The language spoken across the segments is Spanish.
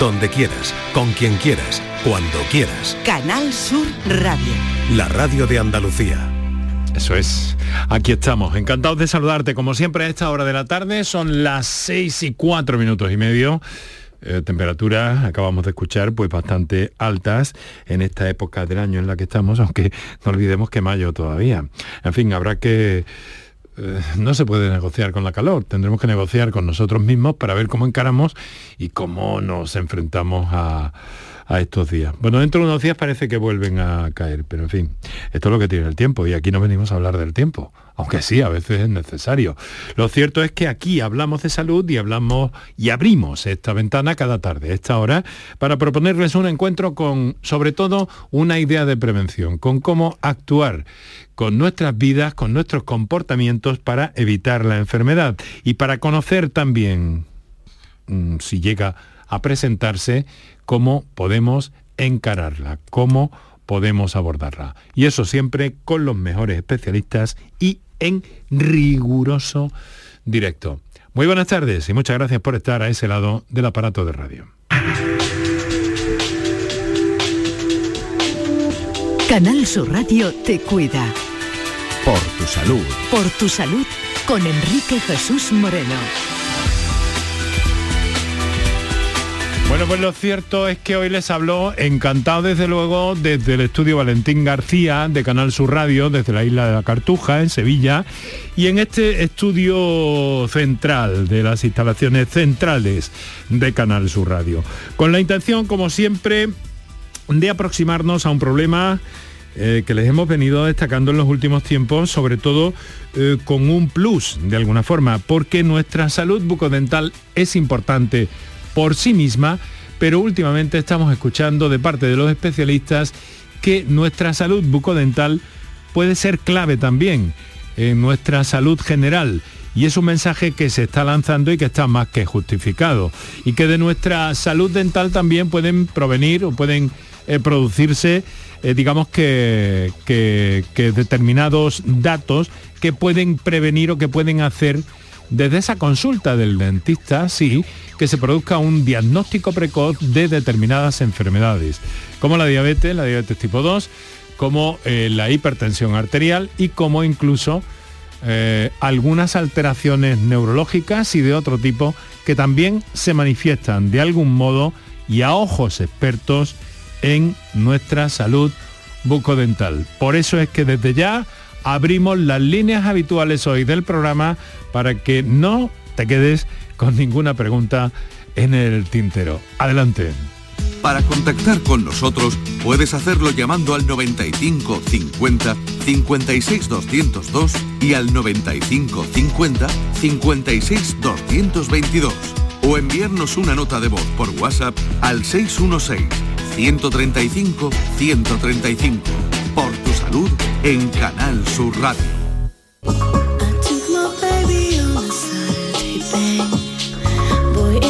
donde quieras, con quien quieras, cuando quieras. Canal Sur Radio. La radio de Andalucía. Eso es. Aquí estamos. Encantados de saludarte. Como siempre a esta hora de la tarde son las seis y cuatro minutos y medio. Eh, temperaturas, acabamos de escuchar, pues bastante altas en esta época del año en la que estamos, aunque no olvidemos que mayo todavía. En fin, habrá que eh, no se puede negociar con la calor, tendremos que negociar con nosotros mismos para ver cómo encaramos y cómo nos enfrentamos a, a estos días. Bueno, dentro de unos días parece que vuelven a caer, pero en fin, esto es lo que tiene el tiempo y aquí no venimos a hablar del tiempo, aunque sí, a veces es necesario. Lo cierto es que aquí hablamos de salud y hablamos y abrimos esta ventana cada tarde, esta hora, para proponerles un encuentro con, sobre todo, una idea de prevención, con cómo actuar con nuestras vidas, con nuestros comportamientos para evitar la enfermedad y para conocer también, mm, si llega a presentarse, cómo podemos encararla, cómo podemos abordarla. Y eso siempre con los mejores especialistas y en riguroso directo. Muy buenas tardes y muchas gracias por estar a ese lado del aparato de radio. Canal Sur Radio te cuida. Por tu salud. Por tu salud con Enrique Jesús Moreno. Bueno, pues lo cierto es que hoy les habló, encantado desde luego, desde el estudio Valentín García de Canal Sur Radio, desde la isla de la Cartuja, en Sevilla, y en este estudio central de las instalaciones centrales de Canal Sur Radio. Con la intención, como siempre, de aproximarnos a un problema eh, que les hemos venido destacando en los últimos tiempos, sobre todo eh, con un plus, de alguna forma, porque nuestra salud bucodental es importante por sí misma, pero últimamente estamos escuchando de parte de los especialistas que nuestra salud bucodental puede ser clave también en nuestra salud general. Y es un mensaje que se está lanzando y que está más que justificado. Y que de nuestra salud dental también pueden provenir o pueden eh, producirse, eh, digamos que, que, que determinados datos que pueden prevenir o que pueden hacer desde esa consulta del dentista, sí, que se produzca un diagnóstico precoz de determinadas enfermedades, como la diabetes, la diabetes tipo 2, como eh, la hipertensión arterial y como incluso eh, algunas alteraciones neurológicas y de otro tipo que también se manifiestan de algún modo y a ojos expertos en nuestra salud bucodental. Por eso es que desde ya abrimos las líneas habituales hoy del programa para que no te quedes con ninguna pregunta en el tintero. Adelante. Para contactar con nosotros puedes hacerlo llamando al 95 50 56 202 y al 95 50 56 222 o enviarnos una nota de voz por WhatsApp al 616 135 135 por en Canal Sur Radio.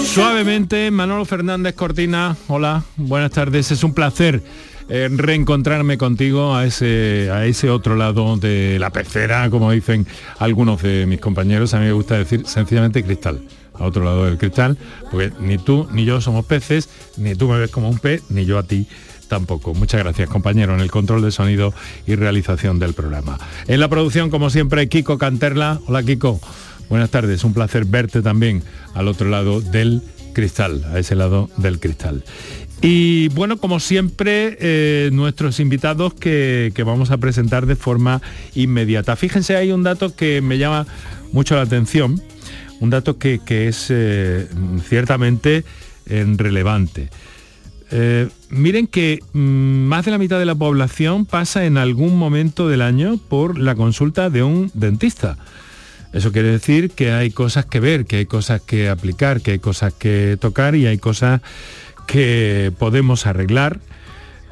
Suavemente, Manolo Fernández Cortina, hola, buenas tardes, es un placer eh, reencontrarme contigo a ese, a ese otro lado de la pecera, como dicen algunos de mis compañeros, a mí me gusta decir sencillamente cristal, a otro lado del cristal, porque ni tú ni yo somos peces, ni tú me ves como un pez, ni yo a ti tampoco. Muchas gracias, compañero, en el control de sonido y realización del programa. En la producción, como siempre, Kiko Canterla. Hola, Kiko. Buenas tardes, un placer verte también al otro lado del cristal, a ese lado del cristal. Y bueno, como siempre, eh, nuestros invitados que, vamos a presentar de forma inmediata. Fíjense, hay un dato que me llama mucho la atención, un dato que, es eh, ciertamente eh, relevante. Miren que mm, más de la mitad de la población pasa en algún momento del año por la consulta de un dentista. Eso quiere decir que hay cosas que ver, que hay cosas que aplicar, que hay cosas que tocar y hay cosas que podemos arreglar.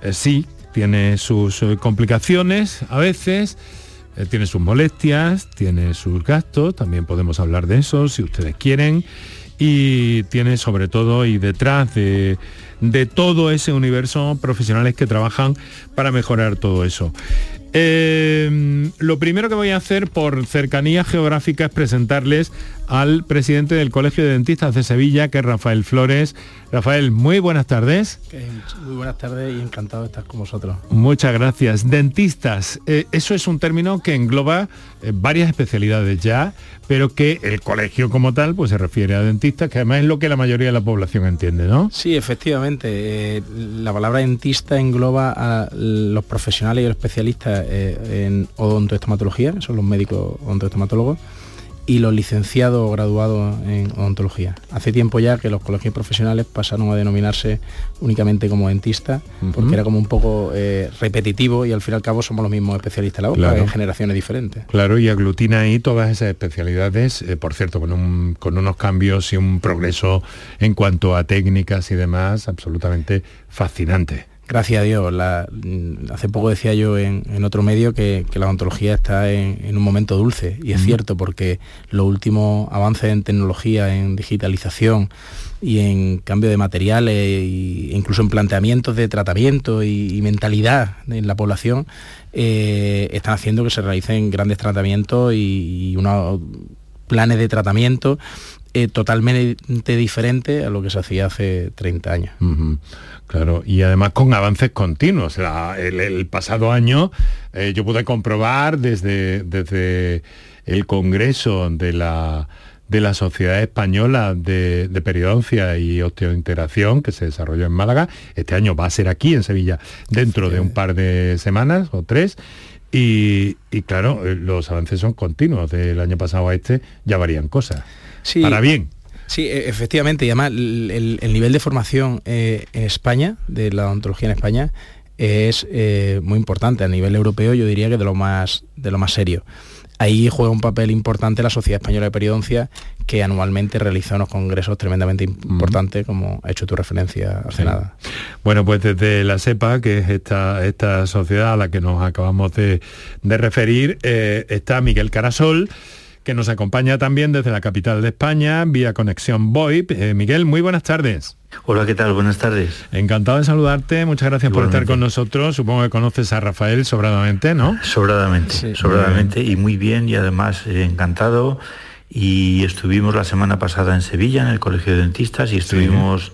Eh, sí, tiene sus eh, complicaciones a veces, eh, tiene sus molestias, tiene sus gastos, también podemos hablar de eso si ustedes quieren, y tiene sobre todo y detrás de, de todo ese universo profesionales que trabajan para mejorar todo eso. Eh, lo primero que voy a hacer por cercanía geográfica es presentarles al presidente del Colegio de Dentistas de Sevilla, que es Rafael Flores. Rafael, muy buenas tardes. Muy buenas tardes y encantado de estar con vosotros. Muchas gracias. Dentistas, eh, eso es un término que engloba eh, varias especialidades ya, pero que el colegio como tal pues se refiere a dentistas, que además es lo que la mayoría de la población entiende, ¿no? Sí, efectivamente. Eh, la palabra dentista engloba a los profesionales y los especialistas en odontoestomatología, que son los médicos odontoestomatólogos, y los licenciados o graduados en odontología. Hace tiempo ya que los colegios profesionales pasaron a denominarse únicamente como dentistas, porque era como un poco eh, repetitivo y al fin y al cabo somos los mismos especialistas la boca, en generaciones diferentes. Claro, y aglutina ahí todas esas especialidades, eh, por cierto, con, con unos cambios y un progreso en cuanto a técnicas y demás absolutamente fascinante. Gracias a Dios. Mm, hace poco decía yo en, otro medio que, la odontología está en, un momento dulce y es cierto porque los últimos avances en tecnología, en digitalización y en cambio de materiales e incluso en planteamientos de tratamiento y, mentalidad en la población eh, están haciendo que se realicen grandes tratamientos y, unos planes de tratamiento eh, totalmente diferentes a lo que se hacía hace 30 años. Claro, y además con avances continuos. el, pasado año eh, yo pude comprobar desde, desde el Congreso de la, de la Sociedad Española de, Periodoncia y Osteointegración que se desarrolló en Málaga. Este año va a ser aquí en Sevilla dentro de un par de semanas o tres. Y, claro, eh, los avances son continuos. Del año pasado a este ya varían cosas. Para bien. Sí, e, efectivamente, y además el, nivel de formación eh, en España, de la odontología en España, es eh, muy importante. A nivel europeo yo diría que de lo más, de lo más serio. Ahí juega un papel importante la Sociedad Española de Periodoncia, que anualmente realiza unos congresos tremendamente importantes, como ha hecho tu referencia hace nada. Bueno, pues desde la SEPA, que es esta, esta sociedad a la que nos acabamos de, referir, eh, está Miguel Carasol, que nos acompaña también desde la capital de España, vía conexión VoIP. Eh, Miguel, muy buenas tardes. Hola, ¿qué tal? Buenas tardes. Encantado de saludarte, muchas gracias por estar con nosotros. Supongo que conoces a Rafael sobradamente, ¿no? Sobradamente, sobradamente y muy bien y además eh, encantado. Y estuvimos la semana pasada en Sevilla, en el Colegio de Dentistas, y estuvimos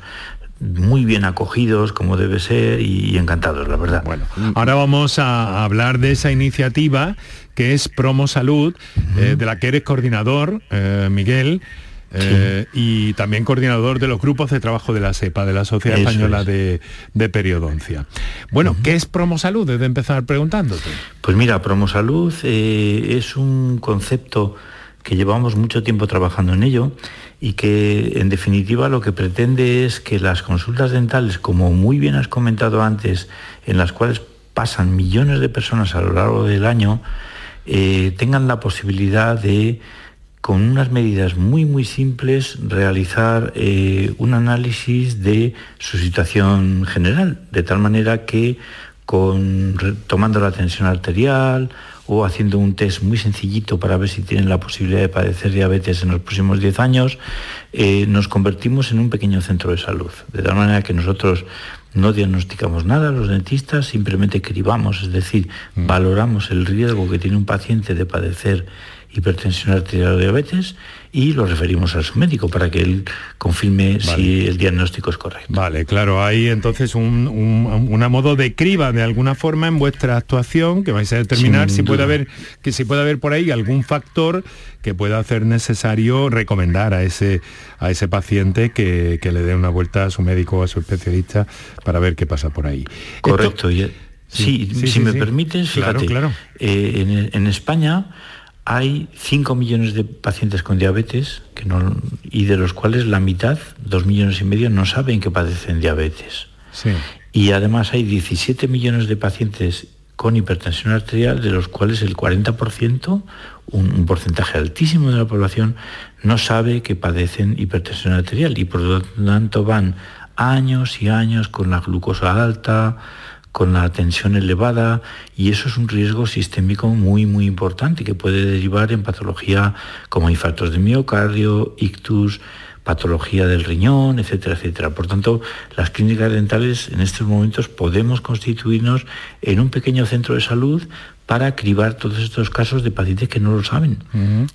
muy bien acogidos como debe ser y, encantados, la verdad. Bueno, ahora vamos a hablar de esa iniciativa que es Promo Salud, eh, de la que eres coordinador, eh, Miguel. Eh, y también coordinador de los grupos de trabajo de la SEPA, de la Sociedad Española de, Periodoncia. Bueno, ¿qué es Promo Salud? Desde empezar preguntándote. Pues mira, Promo Salud es un concepto que llevamos mucho tiempo trabajando en ello y que en definitiva lo que pretende es que las consultas dentales, como muy bien has comentado antes, en las cuales pasan millones de personas a lo largo del año, eh, tengan la posibilidad de, con unas medidas muy, muy simples, realizar eh, un análisis de su situación general, de tal manera que con, tomando la tensión arterial o haciendo un test muy sencillito para ver si tienen la posibilidad de padecer diabetes en los próximos 10 años, eh, nos convertimos en un pequeño centro de salud. De tal manera que nosotros no diagnosticamos nada los dentistas, simplemente cribamos, es decir, mm. valoramos el riesgo que tiene un paciente de padecer hipertensión arterial o diabetes y lo referimos a su médico para que él confirme si el diagnóstico es correcto. Vale, claro, hay entonces un, una modo de criba de alguna forma en vuestra actuación que vais a determinar si puede haber que si puede haber por ahí algún factor que pueda hacer necesario recomendar a ese a ese paciente que, le dé una vuelta a su médico o a su especialista para ver qué pasa por ahí. Correcto. sí, si me permites, fíjate, claro, eh, en España hay 5 millones de pacientes con diabetes que no, y de los cuales la mitad, 2 millones y medio, no saben que padecen diabetes. Y además hay 17 millones de pacientes con hipertensión arterial, de los cuales el 40%, un, porcentaje altísimo de la población, no sabe que padecen hipertensión arterial y por lo tanto van años y años con la glucosa alta, con la tensión elevada y eso es un riesgo sistémico muy muy importante que puede derivar en patología como infartos de miocardio, ictus, patología del riñón, etcétera, etcétera. Por tanto, las clínicas dentales en estos momentos podemos constituirnos en un pequeño centro de salud para cribar todos estos casos de pacientes que no lo saben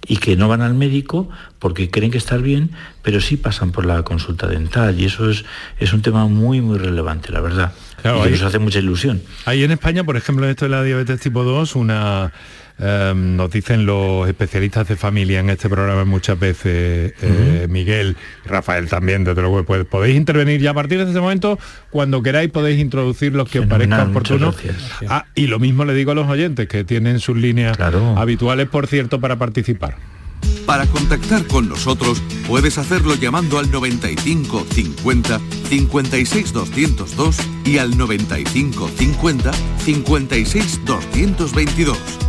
y que no van al médico porque creen que están bien, pero sí pasan por la consulta dental y eso es, es un tema muy, muy relevante, la verdad. y que nos hace mucha ilusión. Hay en España, por ejemplo, en esto de la diabetes tipo 2, una Em, nos dicen los especialistas de familia en este programa muchas veces, eh, Miguel, Rafael también, desde luego, pues, podéis intervenir. Ya a partir de ese momento, cuando queráis podéis introducir los que os parezca oportuno. Ah, y lo mismo le digo a los oyentes, que tienen sus líneas habituales, por cierto, para participar. Para contactar con nosotros puedes hacerlo llamando al 95 50 56 202 y al 95 50 56 222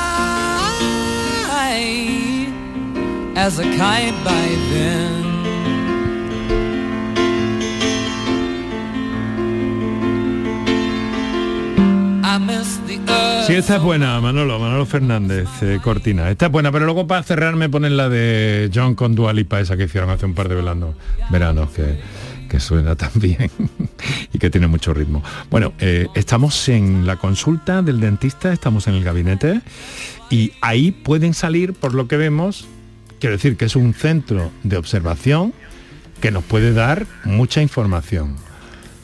As a kite by then. Sí, esta es buena, Manolo, Manolo Fernández, eh, Cortina. Esta es buena, pero luego para cerrar me ponen la de John con Dualipa, esa que hicieron hace un par de veranos, veranos que, que suena tan bien y que tiene mucho ritmo. Bueno, eh, estamos en la consulta del dentista, estamos en el gabinete y ahí pueden salir, por lo que vemos, Quiero decir que es un centro de observación que nos puede dar mucha información.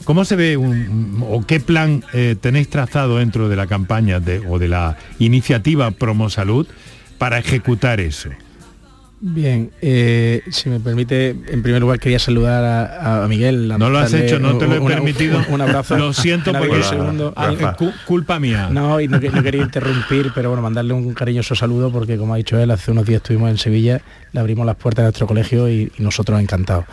¿Cómo se ve o qué plan eh, tenéis trazado dentro de la campaña o de la iniciativa Promo Salud para ejecutar eso? Bien, eh, si me permite, en primer lugar quería saludar a, Miguel. no lo has hecho, no te lo he permitido. Un, abrazo. Lo siento porque segundo. culpa mía. No, y no, quería interrumpir, pero bueno, mandarle un cariñoso saludo porque como ha dicho él, hace unos días estuvimos en Sevilla, le abrimos las puertas de nuestro colegio y, nosotros encantados.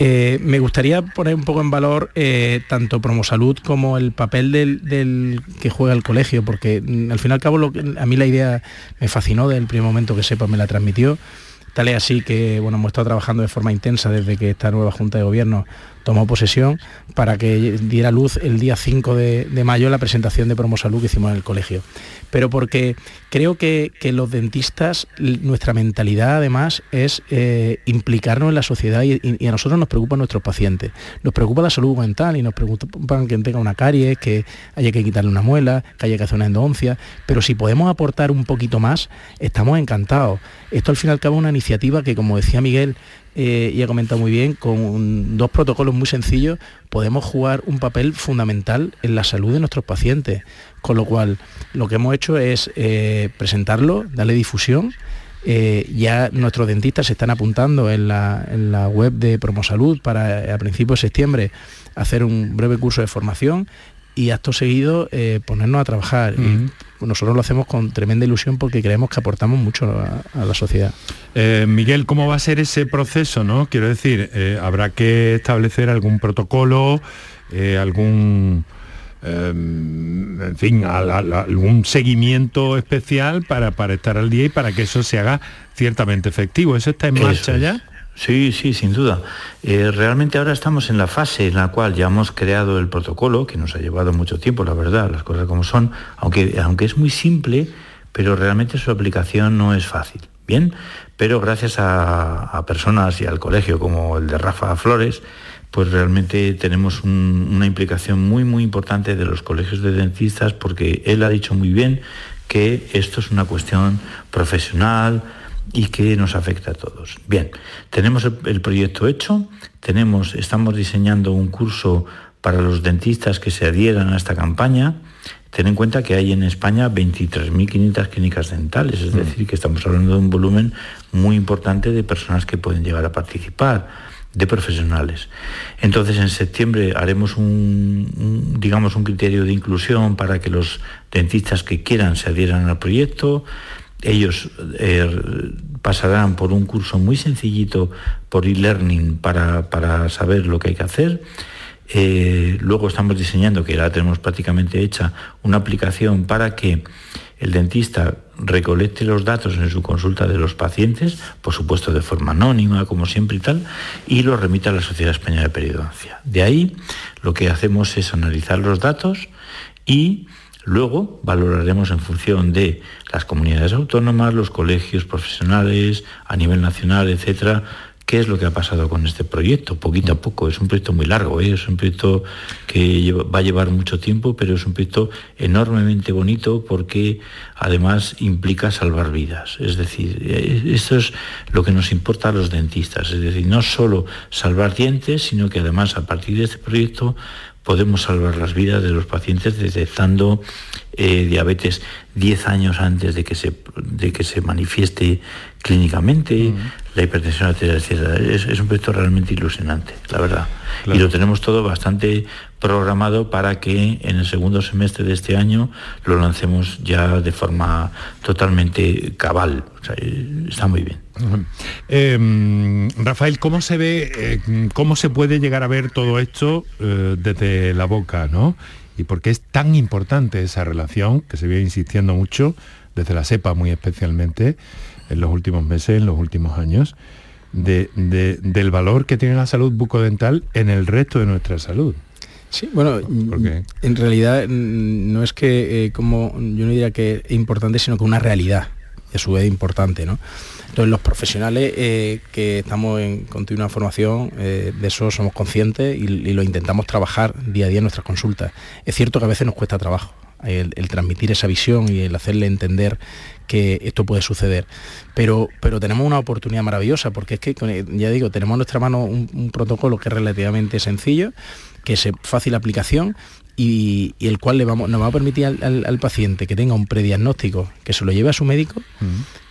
Eh, me gustaría poner un poco en valor eh, tanto Promosalud como el papel del, que juega el colegio, porque mm, al fin y al cabo a mí la idea me fascinó desde el primer momento que sepa me la transmitió. Tal es así que bueno, hemos estado trabajando de forma intensa desde que esta nueva Junta de Gobierno tomó posesión para que diera luz el día 5 de, mayo la presentación de Promosalud que hicimos en el colegio. Pero porque creo que, los dentistas, nuestra mentalidad además es eh, implicarnos en la sociedad y, a nosotros nos preocupan nuestros pacientes. Nos preocupa la salud mental y nos preocupan que tenga una caries, que haya que quitarle una muela, que haya que hacer una endodoncia, pero si podemos aportar un poquito más, estamos encantados. Esto al fin y al cabo es una iniciativa que, como decía Miguel, eh, y ha comentado muy bien, con dos protocolos muy sencillos podemos jugar un papel fundamental en la salud de nuestros pacientes. Con lo cual, lo que hemos hecho es eh, presentarlo, darle difusión. Eh, ya nuestros dentistas se están apuntando en la, web de Promosalud para a principios de septiembre hacer un breve curso de formación y acto seguido ponernos a trabajar nosotros lo hacemos con tremenda ilusión porque creemos que aportamos mucho a, la sociedad. Eh, Miguel, ¿cómo va a ser ese proceso? ¿no? Quiero decir, eh, ¿habrá que establecer algún protocolo, eh, algún en fin, algún seguimiento especial para, para estar al día y para que eso se haga ciertamente efectivo. ¿Eso está en marcha ya? Sí, sí, sin duda. Eh, realmente ahora estamos en la fase en la cual ya hemos creado el protocolo, que nos ha llevado mucho tiempo, la verdad, las cosas como son, aunque, aunque es muy simple, pero realmente su aplicación no es fácil. Bien, pero gracias a, personas y al colegio como el de Rafa Flores, pues realmente tenemos una implicación muy, muy importante de los colegios de dentistas porque él ha dicho muy bien que esto es una cuestión profesional, y que nos afecta a todos. Bien, tenemos el, proyecto hecho, tenemos, estamos diseñando un curso para los dentistas que se adhieran a esta campaña. Ten en cuenta que hay en España 23.500 clínicas dentales, es mm. decir, que estamos hablando de un volumen muy importante de personas que pueden llegar a participar, de profesionales. Entonces, en septiembre haremos un, digamos, un criterio de inclusión para que los dentistas que quieran se adhieran al proyecto. Ellos eh, pasarán por un curso muy sencillito por e-learning para, saber lo que hay que hacer. Eh, luego estamos diseñando, que la tenemos prácticamente hecha, una aplicación para que el dentista recolecte los datos en su consulta de los pacientes, por supuesto de forma anónima, como siempre y tal, y los remita a la Sociedad Española de Periodoncia. De ahí lo que hacemos es analizar los datos y luego valoraremos en función de las comunidades autónomas, los colegios profesionales, a nivel nacional, etcétera, ¿Qué es lo que ha pasado con este proyecto? Poquito a poco, es un proyecto muy largo, ¿eh? es un proyecto que va a llevar mucho tiempo, pero es un proyecto enormemente bonito porque además implica salvar vidas. Es decir, eh, esto es lo que nos importa a los dentistas, es decir, no solo salvar dientes, sino que además a partir de este proyecto podemos salvar las vidas de los pacientes detectando eh, diabetes 10 años antes de que se, de que se manifieste clínicamente, la hipertensión arterial, etc. Es, un proyecto realmente ilusionante, la verdad. Y lo tenemos todo bastante programado para que en el segundo semestre de este año lo lancemos ya de forma totalmente cabal. está muy bien. Em, Rafael, ¿cómo se ve, eh, cómo se puede llegar a ver todo esto eh, desde la boca, ¿no? Y por qué es tan importante esa relación que se viene insistiendo mucho, desde la SEPA muy especialmente, en los últimos meses, en los últimos años, del valor que tiene la salud bucodental en el resto de nuestra salud. Sí, bueno, en realidad no es que, eh, como yo no diría que es importante, sino que una realidad, y a su vez importante, ¿no? Entonces los profesionales eh, que estamos en continua formación, eh, de eso somos conscientes y, y, lo intentamos trabajar día a día en nuestras consultas. Es cierto que a veces nos cuesta trabajo, el, transmitir esa visión y el hacerle entender que esto puede suceder. Pero, pero tenemos una oportunidad maravillosa, porque es que, ya digo, tenemos en nuestra mano un, protocolo que es relativamente sencillo, que es fácil aplicación y, el cual le vamos, nos va a permitir al, paciente que tenga un prediagnóstico, que se lo lleve a su médico,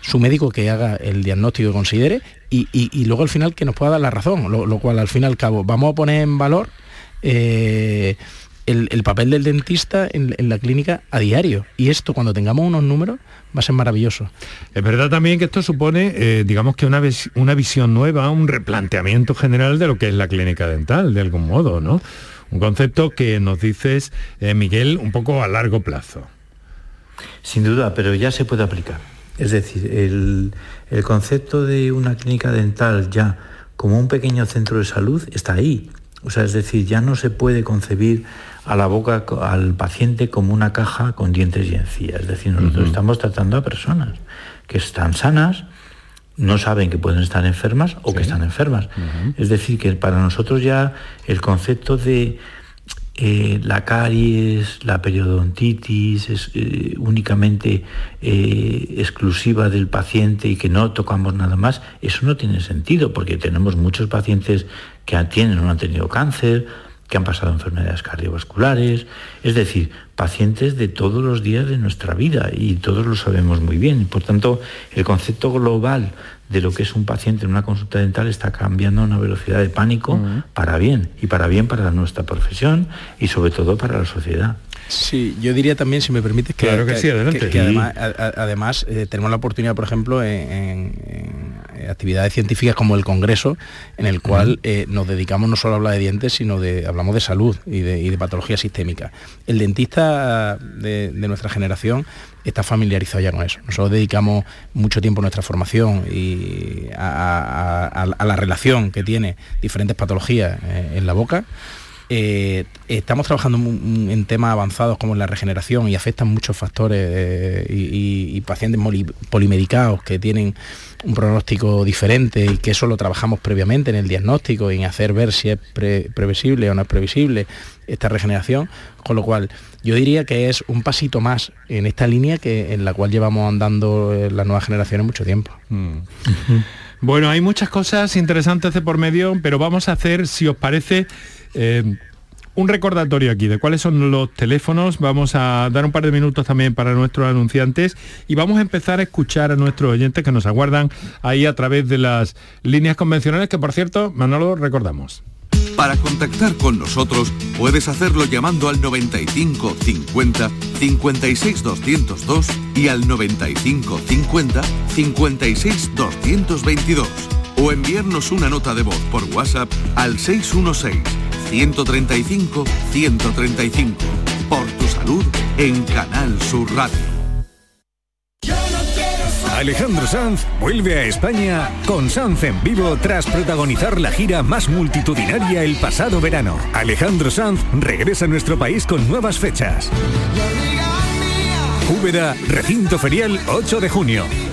su médico que haga el diagnóstico que considere y, luego al final que nos pueda dar la razón, lo, cual al fin y al cabo vamos a poner en valor eh, el, papel del dentista en, la clínica a diario. Y esto, cuando tengamos unos números, va a ser maravilloso. Es verdad también que esto supone, eh, digamos que una, una visión nueva, un replanteamiento general de lo que es la clínica dental, de algún modo, ¿no? Un concepto que nos dices, eh, Miguel, un poco a largo plazo. Sin duda, pero ya se puede aplicar. Es decir, el, el concepto de una clínica dental ya como un pequeño centro de salud está ahí. O sea, es decir, ya no se puede concebir a la boca al paciente como una caja con dientes y encías. Es decir, nosotros estamos tratando a personas que están sanas, no saben que pueden estar enfermas o que están enfermas. Es decir, que para nosotros ya el concepto de eh, la caries, la periodontitis es eh, únicamente eh, exclusiva del paciente y que no tocamos nada más, eso no tiene sentido porque tenemos muchos pacientes que tienen o han tenido cáncer, que han pasado enfermedades cardiovasculares, es decir, pacientes de todos los días de nuestra vida y todos lo sabemos muy bien. Por tanto, el concepto global de lo que es un paciente en una consulta dental está cambiando a una velocidad de pánico para bien y para bien para nuestra profesión y sobre todo para la sociedad. Sí, yo diría también, si me permites, que, claro que, sí, adelante. que, además, eh, tenemos la oportunidad, por ejemplo, en, actividades científicas como el Congreso, en el cual eh, nos dedicamos no solo a hablar de dientes, sino de hablamos de salud y de, patología sistémica. El dentista de, nuestra generación está familiarizado ya con eso. Nosotros dedicamos mucho tiempo nuestra formación y a, la relación que tiene diferentes patologías eh, en la boca eh, estamos trabajando en temas avanzados como la regeneración y afectan muchos factores eh, y, pacientes polimedicados que tienen un pronóstico diferente y que eso lo trabajamos previamente en el diagnóstico y en hacer ver si es previsible o no es previsible esta regeneración, con lo cual yo diría que es un pasito más en esta línea que en la cual llevamos andando eh, las nuevas generaciones mucho tiempo. Mm. Bueno, hay muchas cosas interesantes de por medio, pero vamos a hacer, si os parece, eh, un recordatorio aquí de cuáles son los teléfonos. Vamos a dar un par de minutos también para nuestros anunciantes y vamos a empezar a escuchar a nuestros oyentes que nos aguardan ahí a través de las líneas convencionales que, por cierto, Manolo, recordamos. Para contactar con nosotros puedes hacerlo llamando al 95 50 56 202 y al 95 50 56 222 o enviarnos una nota de voz por WhatsApp al 616 135 135. Por tu salud en Canal Sur Radio. Alejandro Sanz vuelve a España con Sanz en vivo tras protagonizar la gira más multitudinaria el pasado verano. Alejandro Sanz regresa a nuestro país con nuevas fechas. Úbeda, recinto ferial 8 de junio.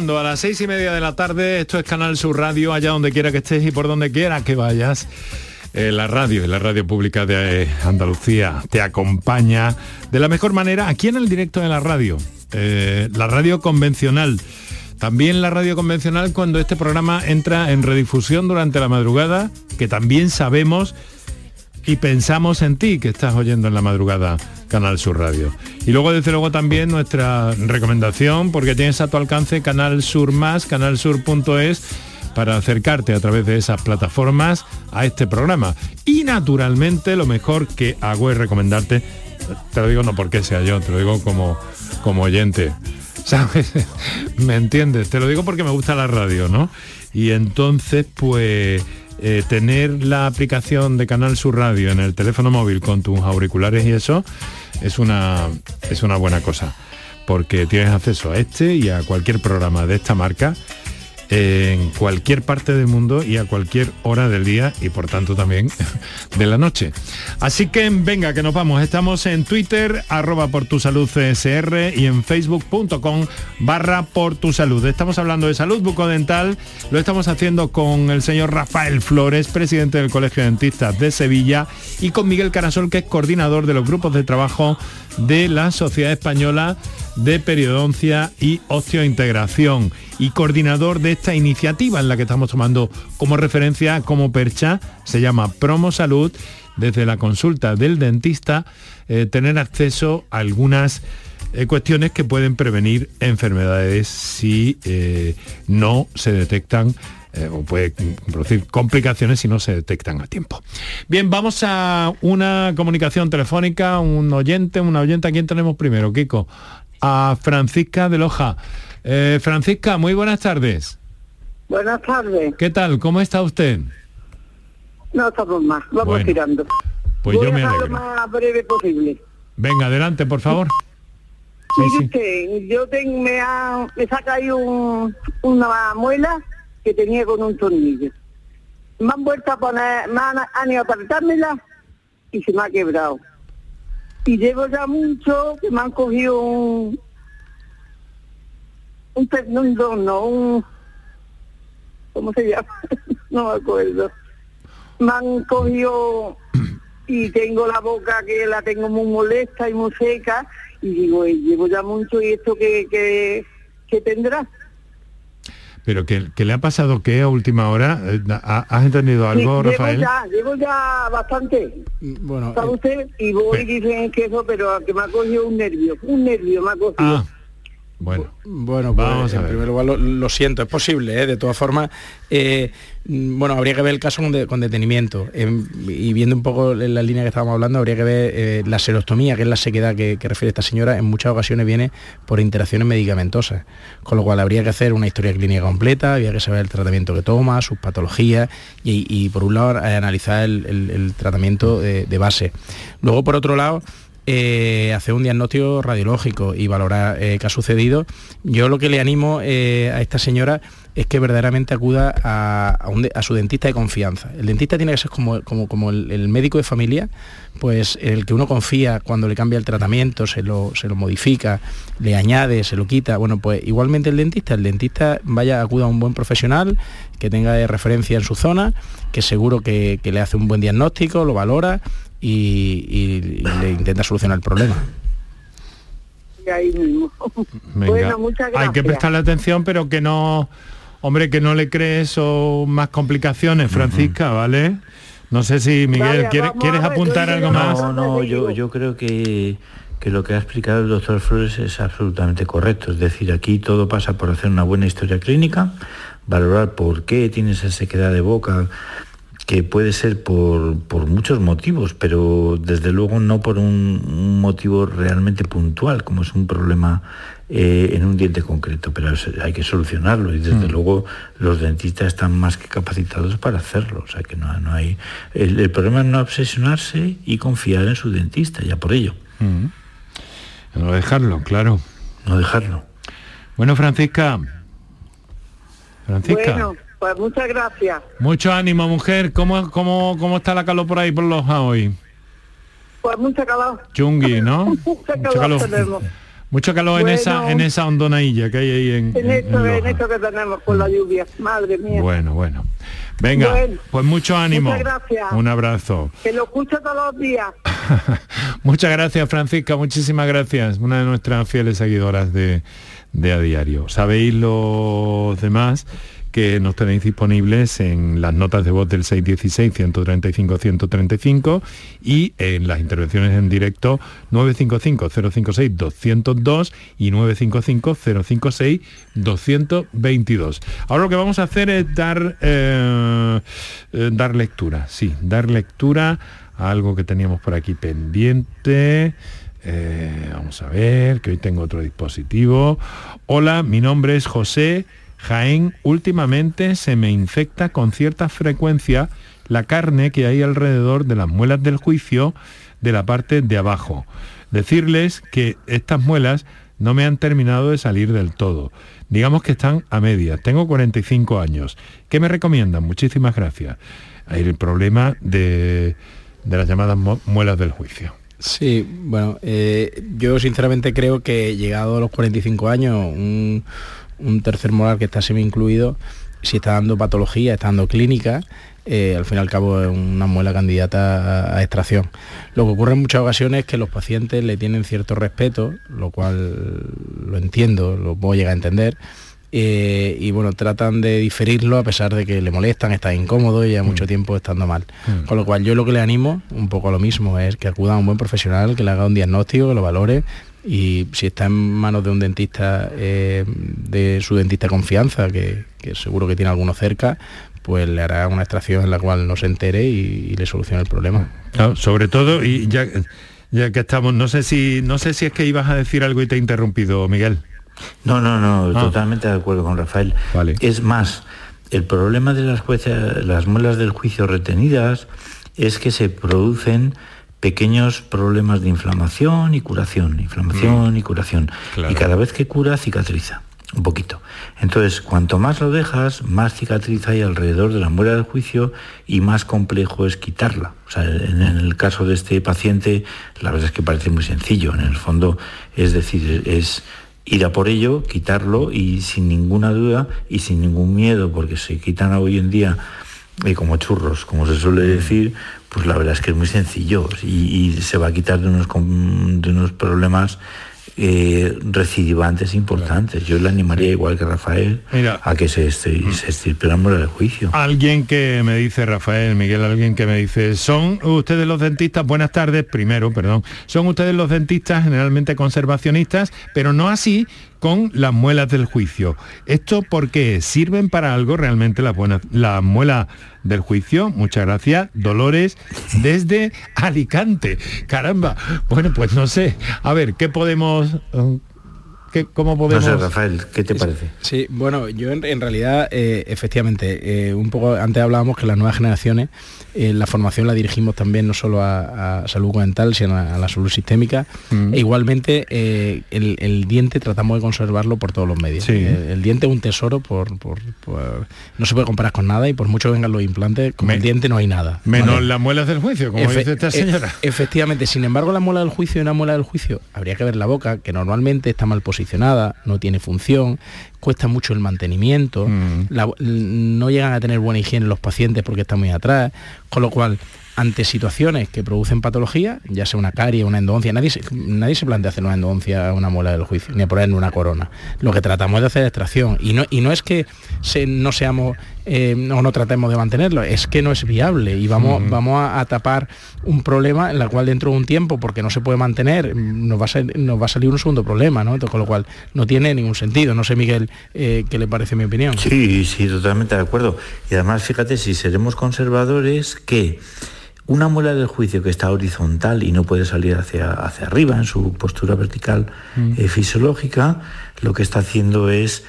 A las seis y media de la tarde. Esto es Canal Sur Radio, allá donde quiera que estés y por donde quiera que vayas. Eh, la radio, la radio pública de eh, Andalucía, te acompaña de la mejor manera aquí en el directo de la radio. Eh, la radio convencional. También la radio convencional cuando este programa entra en redifusión durante la madrugada, que también sabemos y pensamos en ti que estás oyendo en la madrugada Canal Sur Radio. Y luego desde luego también nuestra recomendación, porque tienes a tu alcance Canal Sur Más, canalsur.es para acercarte a través de esas plataformas a este programa. Y naturalmente lo mejor que hago es recomendarte, te lo digo no porque sea yo, te lo digo como, como oyente. ¿Sabes? ¿Me entiendes? Te lo digo porque me gusta la radio, ¿no? Y entonces, pues eh, tener la aplicación de Canal Sur Radio en el teléfono móvil con tus auriculares y eso es una, es una buena cosa, porque tienes acceso a este y a cualquier programa de esta marca en cualquier parte del mundo y a cualquier hora del día y por tanto también de la noche. Así que venga, que nos vamos. Estamos en Twitter, arroba por tu salud CSR y en facebook.com barra por tu salud. Estamos hablando de salud bucodental, lo estamos haciendo con el señor Rafael Flores, presidente del Colegio de Dentistas de Sevilla, y con Miguel Carasol, que es coordinador de los grupos de trabajo de la Sociedad Española de Periodoncia y Osteointegración y coordinador de esta iniciativa en la que estamos tomando como referencia, como percha, se llama Promo Salud, desde la consulta del dentista, eh, tener acceso a algunas eh, cuestiones que pueden prevenir enfermedades si eh, no se detectan o puede producir complicaciones si no se detectan a tiempo. Bien, vamos a una comunicación telefónica, un oyente, una oyente, ¿a quién tenemos primero, Kiko? A Francisca de Loja. Francisca, muy buenas tardes. Buenas tardes. ¿Qué tal? ¿Cómo está usted? No estamos más, vamos tirando. Pues Voy yo me a alegro. lo más breve posible. Venga, adelante, por favor. Mire usted, yo tengo, me, ha, me saca ahí un, una muela que tenía con un tornillo. Me han vuelto a poner, me han, han ido a apretármela y se me ha quebrado. Y llevo ya mucho que me han cogido un, un tendón, no, un, ¿cómo se llama? no me acuerdo. Me han cogido y tengo la boca que la tengo muy molesta y muy seca y digo, "Eh, llevo ya mucho y esto que, que, que tendrá. Pero que, que le ha pasado qué a última hora? Eh, ¿ha- ¿Has entendido algo, Sí, Rafael? Llevo ya, llevo ya bastante. Bueno, ¿Sabe usted? Y voy y dicen que eso, pero que me ha cogido un nervio, un nervio me ha cogido. Ah, bueno. Bueno, pues, Vamos a en ver. primer lugar lo, lo siento, es posible, ¿eh? de todas formas, eh, mm, bueno, habría que ver el caso con, de- con detenimiento Em, y viendo un poco en la línea que estábamos hablando, habría que ver eh, la serostomía, que es la sequedad que, que refiere esta señora, en muchas ocasiones viene por interacciones medicamentosas, con lo cual habría que hacer una historia clínica completa, habría que saber el tratamiento que toma, sus patologías y, y, por un lado analizar el, el- el tratamiento de, de base. Luego, por otro lado, eh, hacer un diagnóstico radiológico y valorar eh, qué ha sucedido. Yo lo que le animo eh, a esta señora es que verdaderamente acuda a, su dentista de confianza. El dentista tiene que ser como, el, médico de familia, pues el que uno confía cuando le cambia el tratamiento, se lo, modifica, le añade, se lo quita. Bueno, pues igualmente el dentista, el dentista vaya, acuda a un buen profesional que tenga referencia en su zona, que seguro que le hace un buen diagnóstico, lo valora y, le intenta solucionar el problema. Y ahí mismo. Venga. Bueno, muchas Hay que prestarle atención, pero que no, hombre, que no le crees o más complicaciones, Francisca, ¿vale? No sé si Miguel, Vale, ¿quiere- vamos ¿quieres ver, apuntar algo no, más? No, yo, yo creo que, que lo que ha explicado el doctor Flores es absolutamente correcto. Es decir, aquí todo pasa por hacer una buena historia clínica, valorar por qué tiene esa sequedad de boca, que puede ser por, por muchos motivos, pero desde luego no por un, un motivo realmente puntual, como es un problema eh, en un diente concreto, pero hay que solucionarlo y desde luego los dentistas están más que capacitados para hacerlo. O sea que no, no hay. El, el problema es no obsesionarse y confiar en su dentista, ya por ello. Mm. No dejarlo, claro. No dejarlo. Bueno, Francisca. Francisca. Bueno, pues muchas gracias. Mucho ánimo, mujer. ¿Cómo, cómo, ¿Cómo está la calor por ahí por Loja hoy? Pues mucha calor. Chungui, ¿no? Mucha calor tenemos. Mucho calor en esa en esa hondonailla que hay ahí en, En en- esto, en esto que tenemos con la lluvia. Madre mía. Bueno, bueno. Venga, Bueno. pues mucho ánimo. Muchas gracias. Un abrazo. Que lo escucho todos los días. Muchas gracias, Francisca. Muchísimas gracias. Una de nuestras fieles seguidoras de, de A Diario. Sabéis los demás que nos tenéis disponibles en las notas de voz del 616-135-135 y en las intervenciones en directo 955-056-202 y 955-056-222. Ahora lo que vamos a hacer es dar, eh, eh, dar lectura, sí, dar lectura a algo que teníamos por aquí pendiente. Eh, vamos a ver, que hoy tengo otro dispositivo. Hola, mi nombre es José Jaén. Últimamente se me infecta con cierta frecuencia la carne que hay alrededor de las muelas del juicio de la parte de abajo. Decirles que estas muelas no me han terminado de salir del todo. Digamos que están a medias. Tengo 45 años. ¿Qué me recomiendan? Muchísimas gracias. El problema de, de las llamadas muelas del juicio. Sí, bueno, eh, yo sinceramente creo que llegado a los 45 años, tercer molar que está semi incluido, si está dando patología, está dando clínica, eh, al fin y al cabo es una muela candidata a, extracción. Lo que ocurre en muchas ocasiones es que los pacientes le tienen cierto respeto, lo cual lo entiendo, lo puedo llegar a entender, eh, y bueno, tratan de diferirlo a pesar de que le molestan, está incómodo y ya mucho mm. tiempo estando mal. Mm. Con lo cual yo lo que le animo, un poco a lo mismo, es que acuda a un buen profesional, que le haga un diagnóstico, que lo valore y si está en manos de un dentista, eh, de su dentista de confianza, que, seguro que tiene alguno cerca, pues le hará una extracción en la cual no se entere y, le solucione el problema. sobre todo, y ya, ya que estamos, no sé si no sé si es que ibas a decir algo y te he interrumpido, Miguel. No, no, no, ah. totalmente de acuerdo con Rafael. Es más, el problema de las, las muelas del juicio retenidas es que se producen pequeños problemas de inflamación y curación, inflamación mm. y curación. Y cada vez que cura, cicatriza un poquito. Entonces, cuanto más lo dejas, más cicatriza hay alrededor de la muela del juicio y más complejo es quitarla. O sea, en, el caso de este paciente, la verdad es que parece muy sencillo. En el fondo, es decir, es ir a por ello, quitarlo y sin ninguna duda y sin ningún miedo, porque se quitan hoy en día eh, como churros, como se suele decir, pues la verdad es que es muy sencillo y, se va a quitar de unos, de unos problemas eh, recidivantes importantes. Yo le animaría igual que Rafael a que se, mm. se estirpe la del juicio. Alguien que me dice, Rafael, Miguel, alguien que me dice, son ustedes los dentistas, buenas tardes, primero, perdón, son ustedes los dentistas generalmente conservacionistas, pero no así con las muelas del juicio. ¿Esto porque ¿Sirven para algo realmente las buenas, la muela del juicio? Muchas gracias. Dolores desde Alicante. Caramba. Bueno, pues no sé. A ver, ¿qué podemos... Eh, ¿Cómo podemos...? No sé, Rafael, ¿qué te parece? Sí, bueno, yo en, realidad, eh, efectivamente, eh, un poco antes hablábamos que las nuevas generaciones eh, la formación la dirigimos también no solo a, salud dental, sino a, la salud sistémica. Mm. E igualmente, eh, el, diente tratamos de conservarlo por todos los medios. Eh, el, diente es un tesoro, por, no se puede comparar con nada y por mucho vengan los implantes, con el diente no hay nada. Menos las muelas del juicio, como dice esta señora. efectivamente, sin embargo, la muela del juicio y una muela del juicio, habría que ver la boca, que normalmente está mal posicionada, no tiene función, cuesta mucho el mantenimiento, mm. no llegan a tener buena higiene los pacientes porque están muy atrás, con lo cual ante situaciones que producen patología, ya sea una carie, una endodoncia, nadie nadie se plantea hacer una endodoncia a una muela del juicio, ni a poner una corona. Lo que tratamos es de hacer extracción. Y no, y no es que no seamos eh, o no tratemos de mantenerlo, es que no es viable y vamos, vamos a, tapar un problema en el cual dentro de un tiempo, porque no se puede mantener, nos va a, nos va a salir un segundo problema, ¿no? con lo cual no tiene ningún sentido. No sé, Miguel, eh, qué le parece mi opinión. Sí, sí, totalmente de acuerdo. Y además, fíjate, si seremos conservadores, que una muela del juicio que está horizontal y no puede salir hacia, hacia arriba en su postura vertical mm. eh, fisiológica, lo que está haciendo es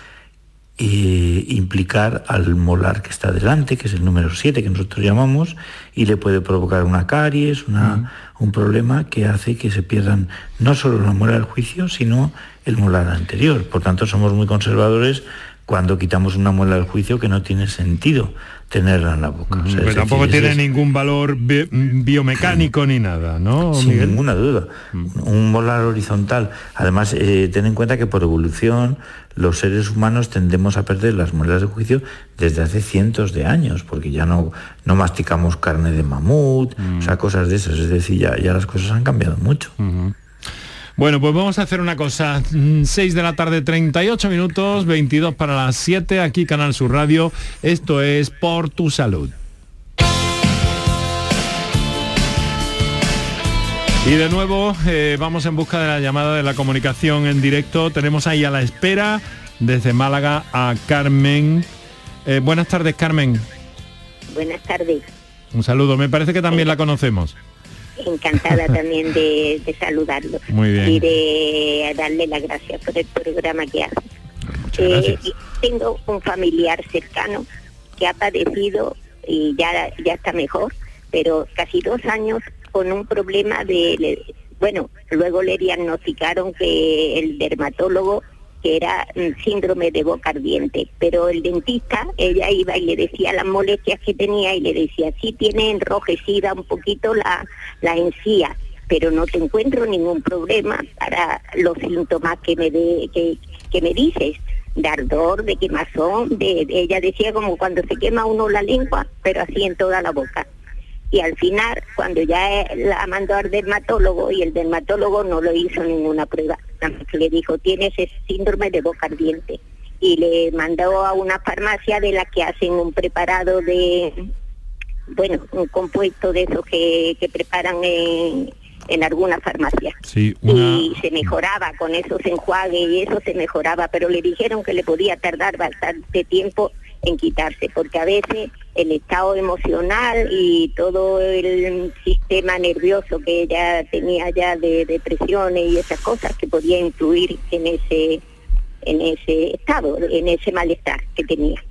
eh, implicar al molar que está delante, que es el número 7 que nosotros llamamos, y le puede provocar una caries, una, un problema que hace que se pierdan no solo la muela del juicio, sino el molar anterior. Por tanto, somos muy conservadores cuando quitamos una muela del juicio que no tiene sentido tenerla en la boca. pero tampoco tiene ningún valor biomecánico ni nada, ¿no? Sin ninguna duda. Mm. Un molar horizontal. Además, eh, ten en cuenta que por evolución los seres humanos tendemos a perder las muelas de juicio desde hace cientos de años, porque ya no, no masticamos carne de mamut, o sea, mm. cosas de esas. Es decir, ya, ya las cosas han cambiado mucho. Bueno, pues vamos a hacer una cosa. 6 mm, de la tarde, 38 minutos, 22 para las 7, aquí Canal Sur Radio. Esto es Por tu Salud. Y de nuevo eh, vamos en busca de la llamada de la comunicación en directo. Tenemos ahí a la espera desde Málaga a Carmen. Eh, buenas tardes, Carmen. Buenas tardes. Un saludo. Me parece que también la conocemos encantada también de, saludarlo y de darle las gracias por el programa que hace. Eh, tengo un familiar cercano que ha padecido y ya, ya está mejor, pero casi dos años con un problema de, Bueno, luego le diagnosticaron que el dermatólogo que era síndrome de boca ardiente, pero el dentista, ella iba y le decía las molestias que tenía y le decía, sí tiene enrojecida un poquito la, la encía, pero no te encuentro ningún problema para los síntomas que me, de, que, me dices de ardor, de quemazón, de, ella decía como cuando se quema uno la lengua, pero así en toda la boca. Y al final, cuando ya la mandó al dermatólogo y el dermatólogo no lo hizo ninguna prueba, le dijo, tienes ese síndrome de boca ardiente. Y le mandó a una farmacia de la que hacen un preparado de, bueno, un compuesto de esos que, que preparan en, en alguna farmacia. Y se mejoraba con esos enjuagues y eso se mejoraba, pero le dijeron que le podía tardar bastante tiempo en quitarse, porque a veces el estado emocional y todo el sistema nervioso que ella tenía ya de depresiones y esas cosas que podía influir en ese en ese estado, en ese malestar que tenía.